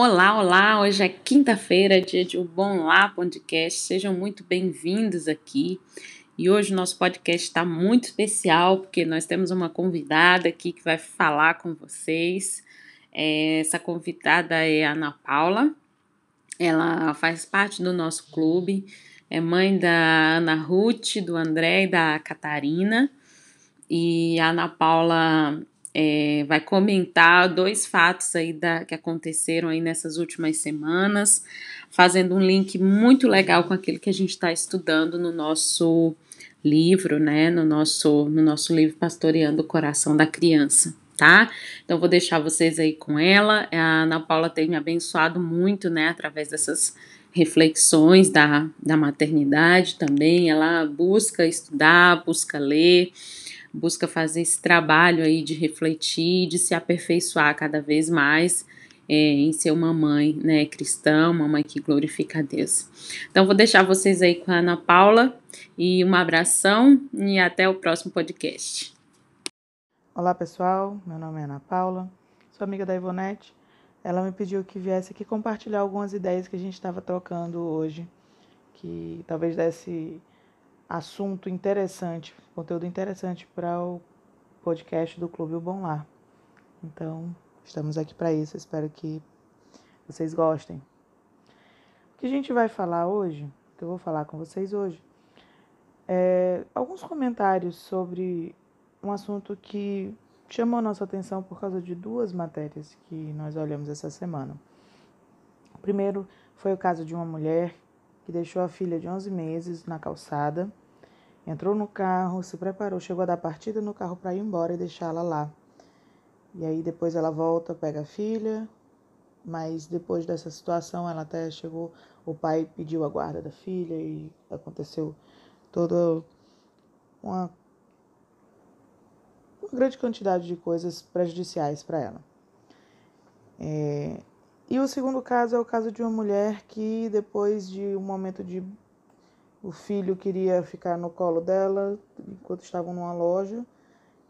Olá, olá! Hoje é quinta-feira, dia de Bom Lá Podcast. Sejam muito bem-vindos aqui. E hoje o nosso podcast está muito especial porque nós temos uma convidada aqui que vai falar com vocês. É, essa convidada é a Ana Paula. Ela faz parte do nosso clube. É mãe da Ana Ruth, do André e da Catarina. E a Ana Paula é, vai comentar dois fatos aí da, que aconteceram aí nessas últimas semanas, fazendo um link muito legal com aquilo que a gente está estudando no nosso livro, né? No nosso, no nosso livro Pastoreando o Coração da Criança, tá? Então vou deixar vocês aí com ela. A Ana Paula tem me abençoado muito, né? Através dessas reflexões da, da maternidade também. Ela busca estudar, busca ler busca fazer esse trabalho aí de refletir, de se aperfeiçoar cada vez mais é, em ser uma mãe né, cristã, uma mãe que glorifica a Deus. Então, vou deixar vocês aí com a Ana Paula e um abração e até o próximo podcast. Olá, pessoal. Meu nome é Ana Paula, sou amiga da Ivonete. Ela me pediu que viesse aqui compartilhar algumas ideias que a gente estava trocando hoje, que talvez desse assunto interessante, conteúdo interessante para o podcast do Clube O Bom Lar. Então, estamos aqui para isso. Espero que vocês gostem. O que a gente vai falar hoje, que eu vou falar com vocês hoje, é alguns comentários sobre um assunto que chamou nossa atenção por causa de duas matérias que nós olhamos essa semana. O primeiro foi o caso de uma mulher que deixou a filha de 11 meses na calçada, entrou no carro, se preparou, chegou a dar partida no carro para ir embora e deixá-la lá. E aí depois ela volta, pega a filha, mas depois dessa situação ela até chegou, o pai pediu a guarda da filha e aconteceu toda uma, uma grande quantidade de coisas prejudiciais para ela. É, e o segundo caso é o caso de uma mulher que, depois de um momento de. O filho queria ficar no colo dela enquanto estavam numa loja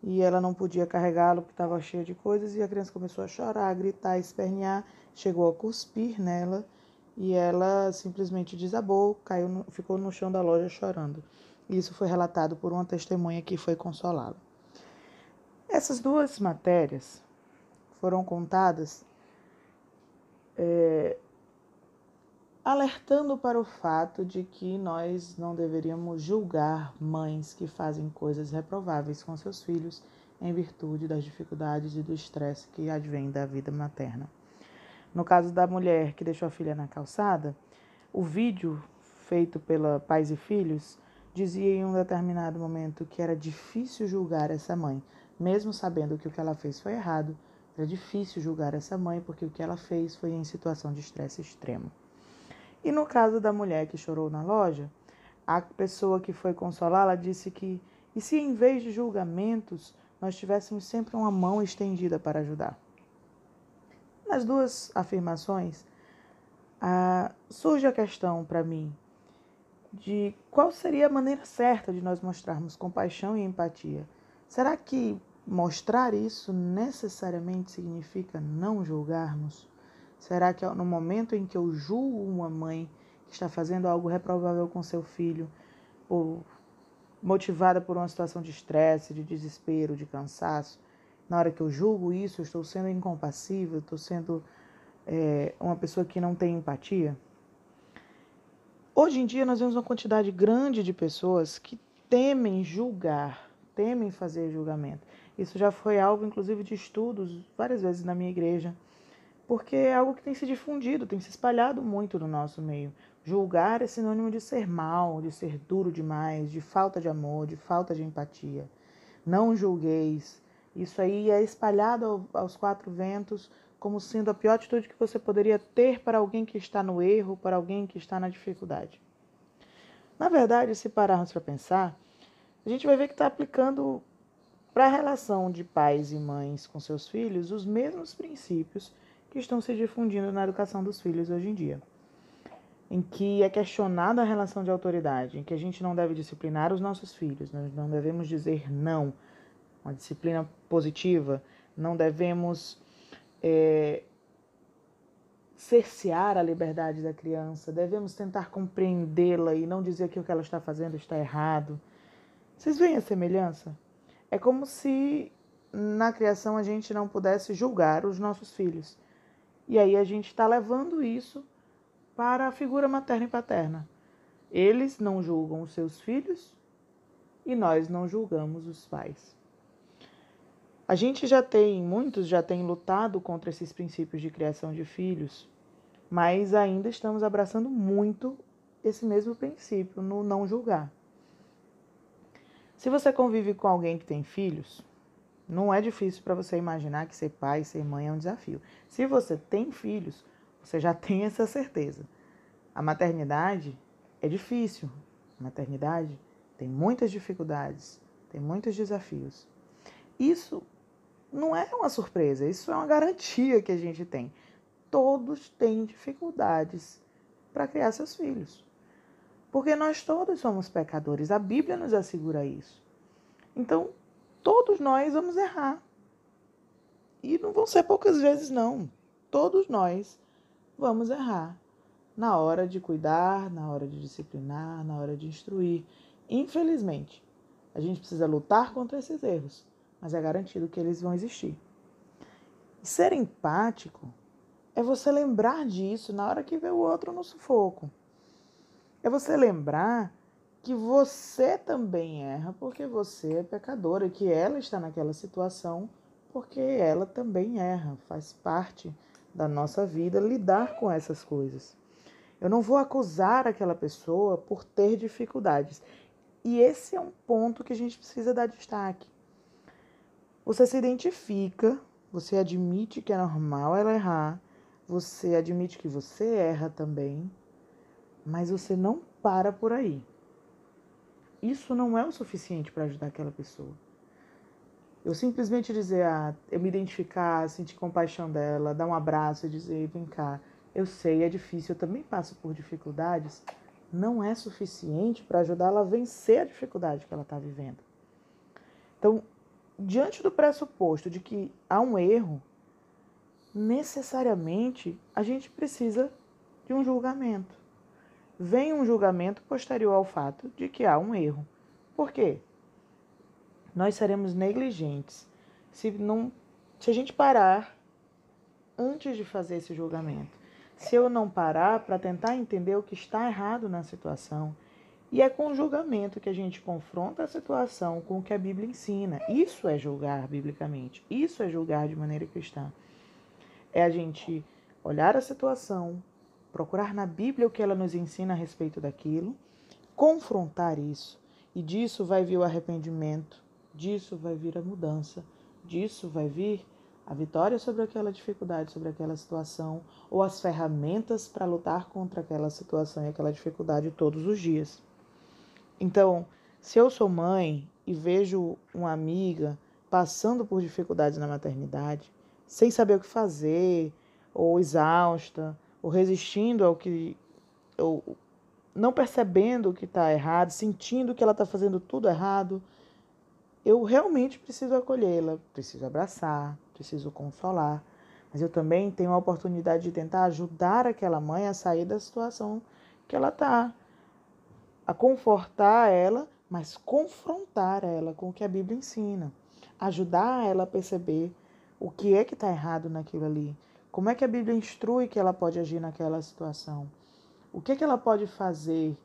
e ela não podia carregá-lo porque estava cheia de coisas e a criança começou a chorar, a gritar, a espernear, chegou a cuspir nela e ela simplesmente desabou, caiu, no, ficou no chão da loja chorando. Isso foi relatado por uma testemunha que foi consolá-la. Essas duas matérias foram contadas é, alertando para o fato de que nós não deveríamos julgar mães que fazem coisas reprováveis com seus filhos em virtude das dificuldades e do estresse que advém da vida materna. No caso da mulher que deixou a filha na calçada, o vídeo feito pela Pais e Filhos dizia em um determinado momento que era difícil julgar essa mãe, mesmo sabendo que o que ela fez foi errado, era difícil julgar essa mãe porque o que ela fez foi em situação de estresse extremo. E no caso da mulher que chorou na loja, a pessoa que foi consolá-la disse que, e se em vez de julgamentos, nós tivéssemos sempre uma mão estendida para ajudar? Nas duas afirmações, ah, surge a questão para mim de qual seria a maneira certa de nós mostrarmos compaixão e empatia. Será que Mostrar isso necessariamente significa não julgarmos? Será que no momento em que eu julgo uma mãe que está fazendo algo reprovável com seu filho, ou motivada por uma situação de estresse, de desespero, de cansaço, na hora que eu julgo isso, eu estou sendo incompassível, estou sendo é, uma pessoa que não tem empatia? Hoje em dia, nós vemos uma quantidade grande de pessoas que temem julgar, temem fazer julgamento. Isso já foi alvo, inclusive, de estudos várias vezes na minha igreja, porque é algo que tem se difundido, tem se espalhado muito no nosso meio. Julgar é sinônimo de ser mal, de ser duro demais, de falta de amor, de falta de empatia. Não julgueis. Isso aí é espalhado aos quatro ventos como sendo a pior atitude que você poderia ter para alguém que está no erro, para alguém que está na dificuldade. Na verdade, se pararmos para pensar, a gente vai ver que está aplicando para a relação de pais e mães com seus filhos os mesmos princípios que estão se difundindo na educação dos filhos hoje em dia. Em que é questionada a relação de autoridade, em que a gente não deve disciplinar os nossos filhos, nós não devemos dizer não, uma disciplina positiva, não devemos é, cercear a liberdade da criança, devemos tentar compreendê-la e não dizer que o que ela está fazendo está errado. Vocês veem a semelhança? É como se na criação a gente não pudesse julgar os nossos filhos. E aí a gente está levando isso para a figura materna e paterna. Eles não julgam os seus filhos e nós não julgamos os pais. A gente já tem, muitos já têm lutado contra esses princípios de criação de filhos, mas ainda estamos abraçando muito esse mesmo princípio no não julgar. Se você convive com alguém que tem filhos, não é difícil para você imaginar que ser pai, ser mãe é um desafio. Se você tem filhos, você já tem essa certeza. A maternidade é difícil. A maternidade tem muitas dificuldades, tem muitos desafios. Isso não é uma surpresa, isso é uma garantia que a gente tem. Todos têm dificuldades para criar seus filhos. Porque nós todos somos pecadores, a Bíblia nos assegura isso. Então, todos nós vamos errar. E não vão ser poucas vezes, não. Todos nós vamos errar na hora de cuidar, na hora de disciplinar, na hora de instruir. Infelizmente, a gente precisa lutar contra esses erros mas é garantido que eles vão existir. Ser empático é você lembrar disso na hora que vê o outro no sufoco. É você lembrar que você também erra porque você é pecadora que ela está naquela situação porque ela também erra, faz parte da nossa vida lidar com essas coisas. Eu não vou acusar aquela pessoa por ter dificuldades. E esse é um ponto que a gente precisa dar destaque. Você se identifica, você admite que é normal ela errar, você admite que você erra também, mas você não para por aí. Isso não é o suficiente para ajudar aquela pessoa. Eu simplesmente dizer, ah, eu me identificar, sentir compaixão dela, dar um abraço e dizer, vem cá, eu sei, é difícil, eu também passo por dificuldades, não é suficiente para ajudá-la a vencer a dificuldade que ela está vivendo. Então, diante do pressuposto de que há um erro, necessariamente a gente precisa de um julgamento. Vem um julgamento posterior ao fato de que há um erro. Por quê? Nós seremos negligentes se não se a gente parar antes de fazer esse julgamento. Se eu não parar para tentar entender o que está errado na situação, e é com o julgamento que a gente confronta a situação com o que a Bíblia ensina. Isso é julgar biblicamente. Isso é julgar de maneira cristã. É a gente olhar a situação, procurar na Bíblia o que ela nos ensina a respeito daquilo, confrontar isso. E disso vai vir o arrependimento, disso vai vir a mudança, disso vai vir a vitória sobre aquela dificuldade, sobre aquela situação, ou as ferramentas para lutar contra aquela situação e aquela dificuldade todos os dias. Então, se eu sou mãe e vejo uma amiga passando por dificuldades na maternidade, sem saber o que fazer, ou exausta, ou resistindo ao que. ou não percebendo o que está errado, sentindo que ela está fazendo tudo errado, eu realmente preciso acolhê-la, preciso abraçar, preciso consolar. Mas eu também tenho a oportunidade de tentar ajudar aquela mãe a sair da situação que ela está a confortar ela, mas confrontar ela com o que a Bíblia ensina, ajudar ela a perceber o que é que está errado naquilo ali, como é que a Bíblia instrui que ela pode agir naquela situação, o que é que ela pode fazer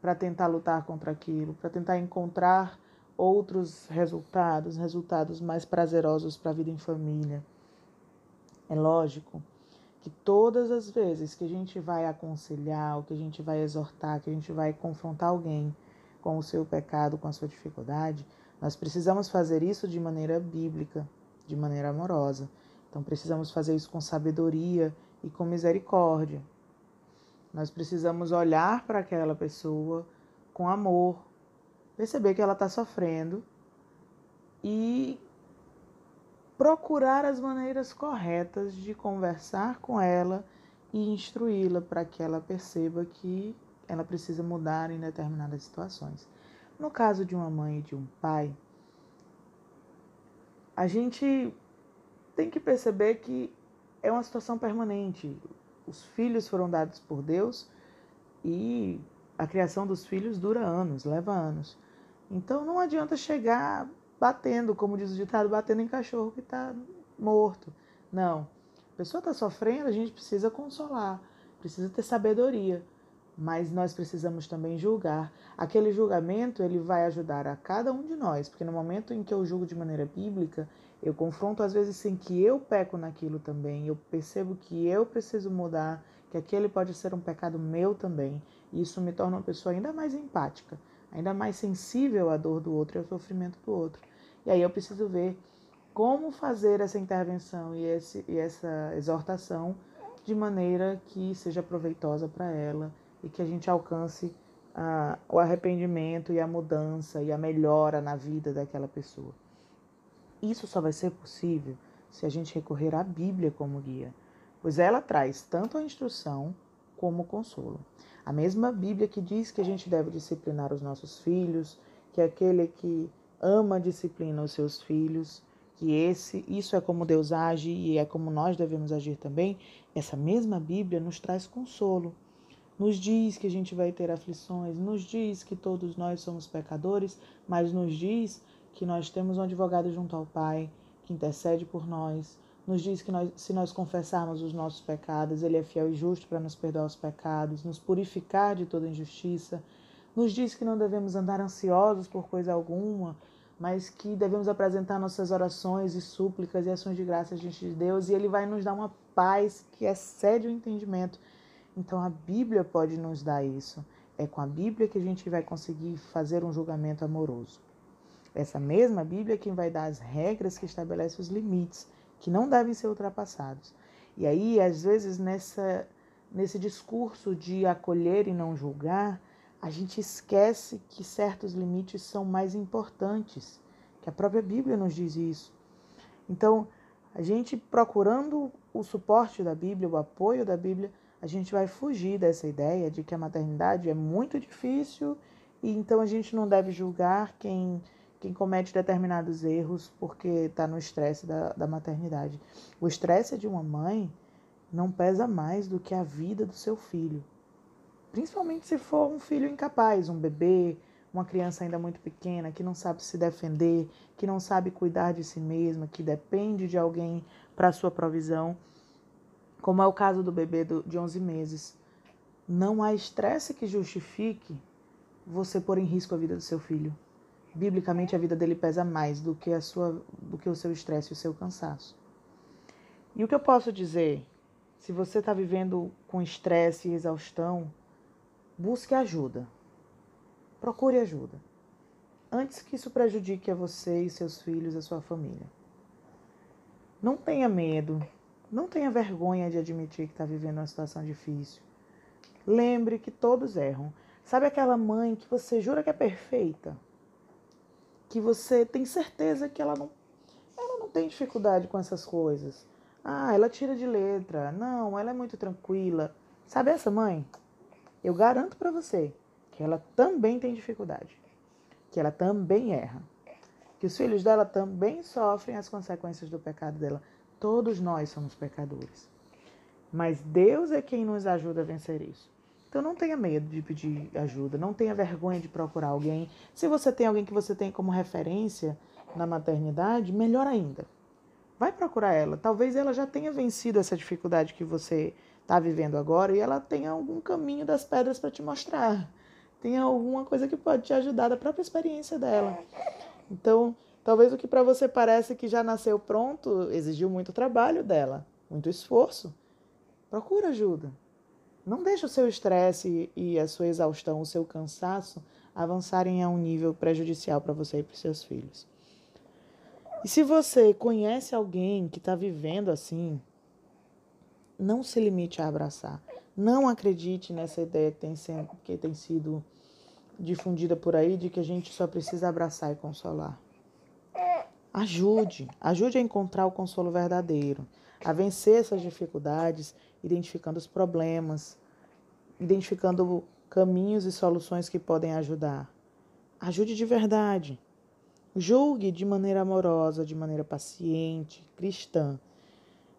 para tentar lutar contra aquilo, para tentar encontrar outros resultados, resultados mais prazerosos para a vida em família. É lógico que todas as vezes que a gente vai aconselhar, ou que a gente vai exortar, que a gente vai confrontar alguém com o seu pecado, com a sua dificuldade, nós precisamos fazer isso de maneira bíblica, de maneira amorosa. Então precisamos fazer isso com sabedoria e com misericórdia. Nós precisamos olhar para aquela pessoa com amor, perceber que ela está sofrendo e procurar as maneiras corretas de conversar com ela e instruí-la para que ela perceba que ela precisa mudar em determinadas situações. No caso de uma mãe e de um pai, a gente tem que perceber que é uma situação permanente. os filhos foram dados por Deus e a criação dos filhos dura anos, leva anos. Então não adianta chegar batendo, como diz o ditado, batendo em cachorro que está morto. Não. A pessoa está sofrendo, a gente precisa consolar, precisa ter sabedoria mas nós precisamos também julgar. Aquele julgamento ele vai ajudar a cada um de nós, porque no momento em que eu julgo de maneira bíblica, eu confronto às vezes sem que eu peco naquilo também, eu percebo que eu preciso mudar, que aquele pode ser um pecado meu também. E isso me torna uma pessoa ainda mais empática, ainda mais sensível à dor do outro e ao sofrimento do outro. E aí eu preciso ver como fazer essa intervenção e, esse, e essa exortação de maneira que seja proveitosa para ela e que a gente alcance ah, o arrependimento e a mudança e a melhora na vida daquela pessoa. Isso só vai ser possível se a gente recorrer à Bíblia como guia, pois ela traz tanto a instrução como o consolo. A mesma Bíblia que diz que a gente deve disciplinar os nossos filhos, que aquele que ama disciplina os seus filhos, que esse, isso é como Deus age e é como nós devemos agir também. Essa mesma Bíblia nos traz consolo nos diz que a gente vai ter aflições, nos diz que todos nós somos pecadores, mas nos diz que nós temos um advogado junto ao Pai que intercede por nós. Nos diz que nós, se nós confessarmos os nossos pecados, Ele é fiel e justo para nos perdoar os pecados, nos purificar de toda injustiça. Nos diz que não devemos andar ansiosos por coisa alguma, mas que devemos apresentar nossas orações e súplicas e ações de graça diante de Deus, e Ele vai nos dar uma paz que excede o entendimento então a Bíblia pode nos dar isso. É com a Bíblia que a gente vai conseguir fazer um julgamento amoroso. Essa mesma Bíblia é quem vai dar as regras que estabelece os limites, que não devem ser ultrapassados. E aí, às vezes, nessa, nesse discurso de acolher e não julgar, a gente esquece que certos limites são mais importantes, que a própria Bíblia nos diz isso. Então, a gente procurando o suporte da Bíblia, o apoio da Bíblia, a gente vai fugir dessa ideia de que a maternidade é muito difícil e então a gente não deve julgar quem, quem comete determinados erros porque está no estresse da, da maternidade. O estresse de uma mãe não pesa mais do que a vida do seu filho. Principalmente se for um filho incapaz, um bebê, uma criança ainda muito pequena, que não sabe se defender, que não sabe cuidar de si mesma, que depende de alguém para sua provisão como é o caso do bebê de 11 meses. Não há estresse que justifique você pôr em risco a vida do seu filho. Biblicamente, a vida dele pesa mais do que, a sua, do que o seu estresse e o seu cansaço. E o que eu posso dizer? Se você está vivendo com estresse e exaustão, busque ajuda. Procure ajuda. Antes que isso prejudique a você e seus filhos, a sua família. Não tenha medo não tenha vergonha de admitir que está vivendo uma situação difícil. Lembre que todos erram. Sabe aquela mãe que você jura que é perfeita? Que você tem certeza que ela não, ela não tem dificuldade com essas coisas. Ah, ela tira de letra. Não, ela é muito tranquila. Sabe essa mãe? Eu garanto para você que ela também tem dificuldade. Que ela também erra. Que os filhos dela também sofrem as consequências do pecado dela. Todos nós somos pecadores. Mas Deus é quem nos ajuda a vencer isso. Então não tenha medo de pedir ajuda, não tenha vergonha de procurar alguém. Se você tem alguém que você tem como referência na maternidade, melhor ainda. Vai procurar ela. Talvez ela já tenha vencido essa dificuldade que você está vivendo agora e ela tenha algum caminho das pedras para te mostrar. Tenha alguma coisa que pode te ajudar da própria experiência dela. Então, Talvez o que para você parece que já nasceu pronto exigiu muito trabalho dela, muito esforço. Procura ajuda. Não deixe o seu estresse e a sua exaustão, o seu cansaço avançarem a um nível prejudicial para você e para os seus filhos. E se você conhece alguém que está vivendo assim, não se limite a abraçar. Não acredite nessa ideia que tem, que tem sido difundida por aí de que a gente só precisa abraçar e consolar. Ajude, ajude a encontrar o consolo verdadeiro, a vencer essas dificuldades, identificando os problemas, identificando caminhos e soluções que podem ajudar. Ajude de verdade. Julgue de maneira amorosa, de maneira paciente, cristã.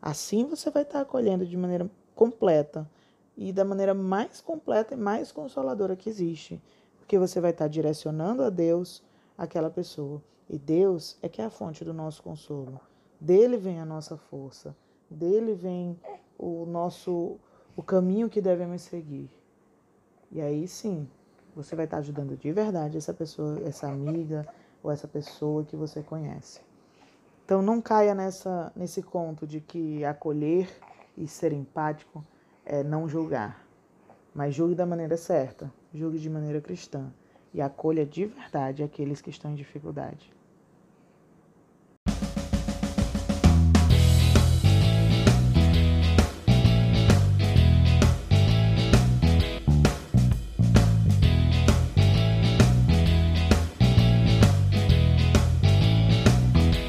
Assim você vai estar acolhendo de maneira completa e da maneira mais completa e mais consoladora que existe, porque você vai estar direcionando a Deus aquela pessoa. E Deus é que é a fonte do nosso consolo. Dele vem a nossa força, dele vem o nosso o caminho que devemos seguir. E aí sim, você vai estar ajudando de verdade essa pessoa, essa amiga ou essa pessoa que você conhece. Então não caia nessa nesse conto de que acolher e ser empático é não julgar, mas julgue da maneira certa, julgue de maneira cristã e acolha de verdade aqueles que estão em dificuldade.